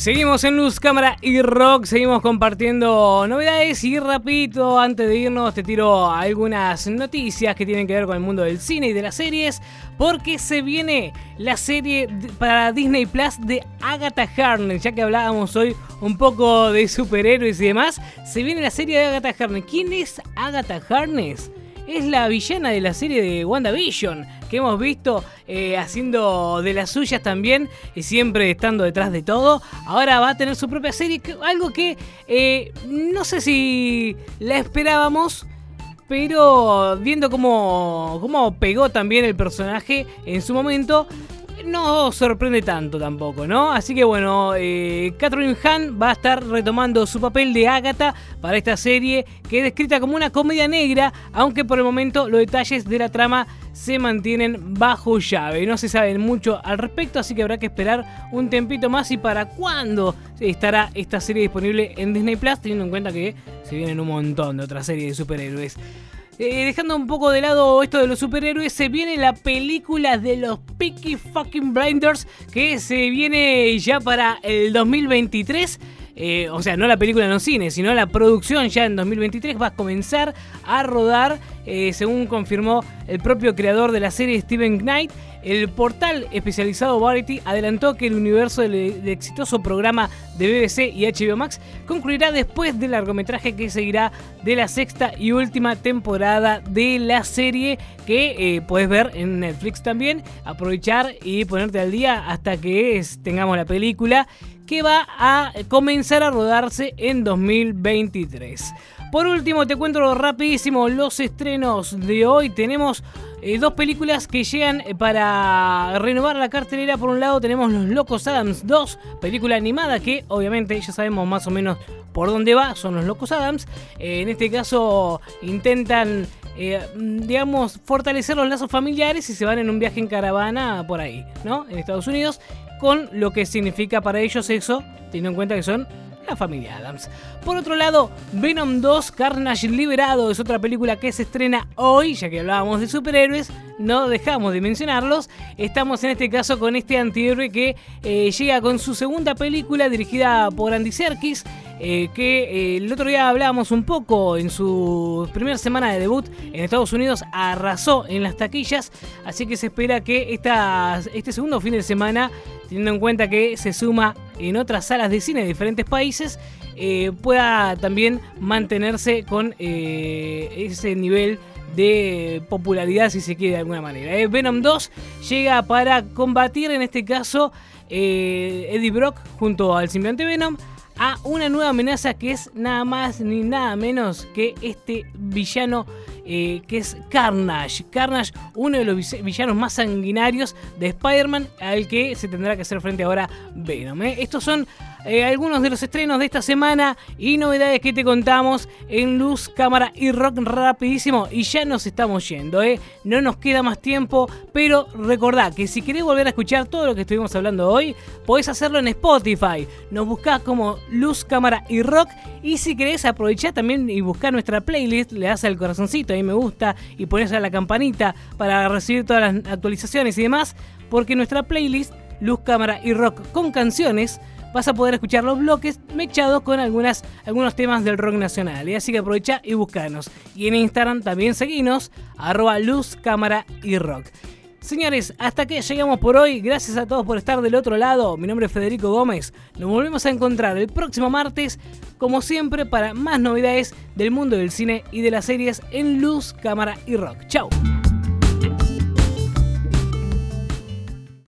Seguimos en Luz, Cámara y Rock, seguimos compartiendo novedades y rapidito, antes de irnos te tiro algunas noticias que tienen que ver con el mundo del cine y de las series, porque se viene la serie para Disney Plus de Agatha Harkness, ya que hablábamos hoy un poco de superhéroes y demás, se viene la serie de Agatha Harkness. ¿Quién es Agatha Harkness? Es la villana de la serie de WandaVision que hemos visto eh, haciendo de las suyas también y siempre estando detrás de todo. Ahora va a tener su propia serie, algo que eh, no sé si la esperábamos. Pero viendo cómo, cómo pegó también el personaje en su momento, no sorprende tanto tampoco, ¿no? Así que bueno, eh, Catherine Hahn va a estar retomando su papel de Agatha para esta serie que es descrita como una comedia negra, aunque por el momento los detalles de la trama se mantienen bajo llave. No se sabe mucho al respecto, así que habrá que esperar un tempito más y para cuándo estará esta serie disponible en Disney Plus, teniendo en cuenta que se vienen un montón de otras series de superhéroes. Eh, dejando un poco de lado esto de los superhéroes, se viene la película de los Peaky Fucking Blinders que se viene ya para el 2023. Eh, o sea, no la película en los cines, sino la producción ya en 2023 va a comenzar a rodar, eh, según confirmó el propio creador de la serie Steven Knight. El portal especializado Variety adelantó que el universo del, exitoso programa de BBC y HBO Max concluirá después del largometraje que seguirá de la sexta y última temporada de la serie que eh, puedes ver en Netflix también. Aprovechar y ponerte al día hasta que tengamos la película que va a comenzar a rodarse en 2023. Por último, te cuento rapidísimo los estrenos de hoy. Tenemos eh, dos películas que llegan eh, para renovar la cartelera. Por un lado tenemos Los Locos Adams 2, película animada que obviamente ya sabemos más o menos por dónde va, son Los Locos Adams. Eh, en este caso intentan, digamos, fortalecer los lazos familiares y se van en un viaje en caravana por ahí, ¿no? En Estados Unidos con lo que significa para ellos eso, teniendo en cuenta que son la familia Adams. Por otro lado, Venom 2 Carnage Liberado es otra película que se estrena hoy, ya que hablábamos de superhéroes, no dejamos de mencionarlos. Estamos en este caso con este antihéroe que eh, llega con su segunda película dirigida por Andy Serkis. Eh, que eh, el otro día hablábamos un poco en su primera semana de debut en Estados Unidos, arrasó en las taquillas, así que se espera que esta, este segundo fin de semana, teniendo en cuenta que se suma en otras salas de cine de diferentes países, eh, pueda también mantenerse con ese nivel de popularidad si se quiere de alguna manera. Venom 2 llega para combatir en este caso Eddie Brock junto al simbionte Venom a una nueva amenaza que es nada más ni nada menos que este villano eh, que es Carnage. Carnage, uno de los villanos más sanguinarios de Spider-Man, al que se tendrá que hacer frente ahora Venom. ¿eh? Estos son eh, algunos de los estrenos de esta semana y novedades que te contamos en Luz, Cámara y Rock rapidísimo. Y ya nos estamos yendo, ¿eh? No nos queda más tiempo, pero recordá que si querés volver a escuchar todo lo que estuvimos hablando hoy, podés hacerlo en Spotify. Nos buscás como Luz, Cámara y Rock. Y si querés aprovechar también y buscar nuestra playlist, le das al corazoncito, ahí me gusta, y pones a la campanita para recibir todas las actualizaciones y demás, porque nuestra playlist, Luz, Cámara y Rock con canciones, vas a poder escuchar los bloques mechados con algunas, algunos temas del rock nacional. Así que aprovecha y buscanos. Y en Instagram también seguinos, arroba luz, cámara y rock. Señores, hasta que llegamos por hoy. Gracias a todos por estar del otro lado. Mi nombre es Federico Gómez. Nos volvemos a encontrar el próximo martes, como siempre, para más novedades del mundo del cine y de las series en luz, cámara y rock. Chao.